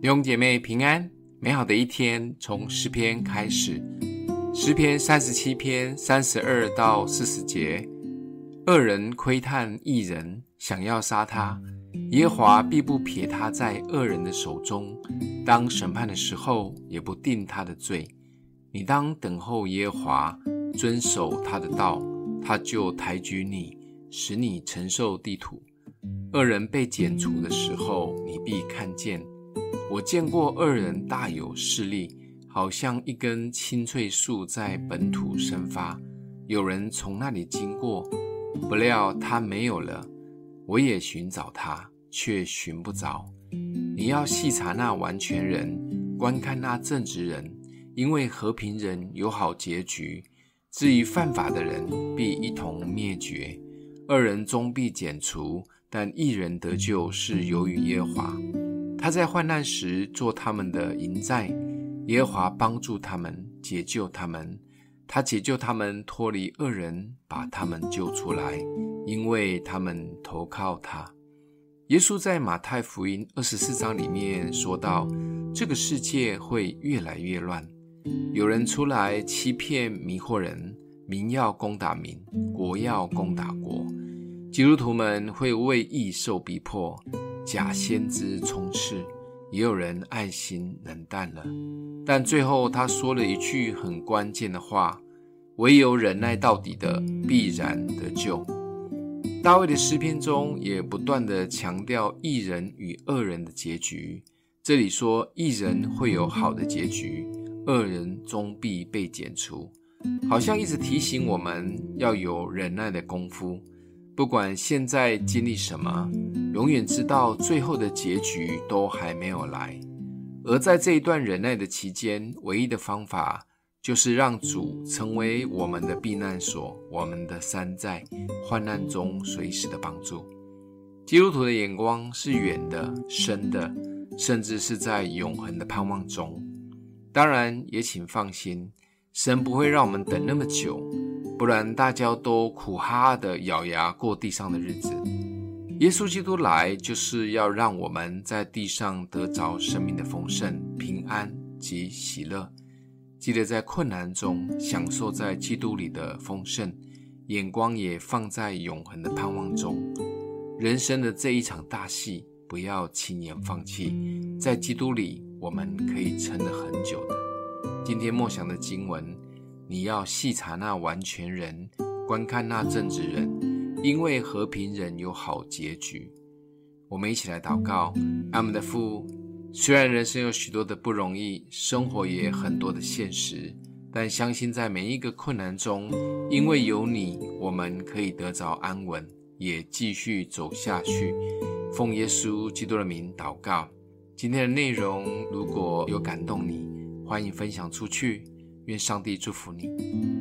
弟兄姐妹平安，美好的一天从诗篇开始。诗篇三十七篇三十二到四十节：恶人窥探一人，想要杀他，耶华必不撇他在恶人的手中。当审判的时候，也不定他的罪。你当等候耶华，遵守他的道，他就抬举你，使你承受地土。恶人被剪除的时候，你必看见。我见过恶人大有势力，好像一根青翠树在本土生发。有人从那里经过，不料他没有了。我也寻找他，却寻不着。你要细查那完全人，观看那正直人，因为和平人有好结局。至于犯法的人，必一同灭绝。二人终必剪除，但一人得救是由于耶和华。他在患难时做他们的营寨，耶和华帮助他们，解救他们。他解救他们脱离恶人，把他们救出来，因为他们投靠他。耶稣在马太福音二十四章里面说到，这个世界会越来越乱，有人出来欺骗迷惑人，民要攻打民，国要攻打国。基督徒们会为义受逼迫。假先知充斥，也有人爱心冷淡了。但最后他说了一句很关键的话：“唯有忍耐到底的，必然得救。”大卫的诗篇中也不断地强调义人与恶人的结局。这里说义人会有好的结局，恶人终必被剪除，好像一直提醒我们要有忍耐的功夫。不管现在经历什么，永远知道最后的结局都还没有来。而在这一段忍耐的期间，唯一的方法就是让主成为我们的避难所，我们的山寨，患难中随时的帮助。基督徒的眼光是远的、深的，甚至是在永恒的盼望中。当然，也请放心，神不会让我们等那么久。不然，大家都苦哈哈的咬牙过地上的日子。耶稣基督来，就是要让我们在地上得着生命的丰盛、平安及喜乐。记得在困难中享受在基督里的丰盛，眼光也放在永恒的盼望中。人生的这一场大戏，不要轻言放弃。在基督里，我们可以撑得很久的。今天默想的经文。你要细查那完全人，观看那正直人，因为和平人有好结局。我们一起来祷告：爱我们的父，虽然人生有许多的不容易，生活也很多的现实，但相信在每一个困难中，因为有你，我们可以得着安稳，也继续走下去。奉耶稣基督的名祷告。今天的内容如果有感动你，欢迎分享出去。愿上帝祝福你。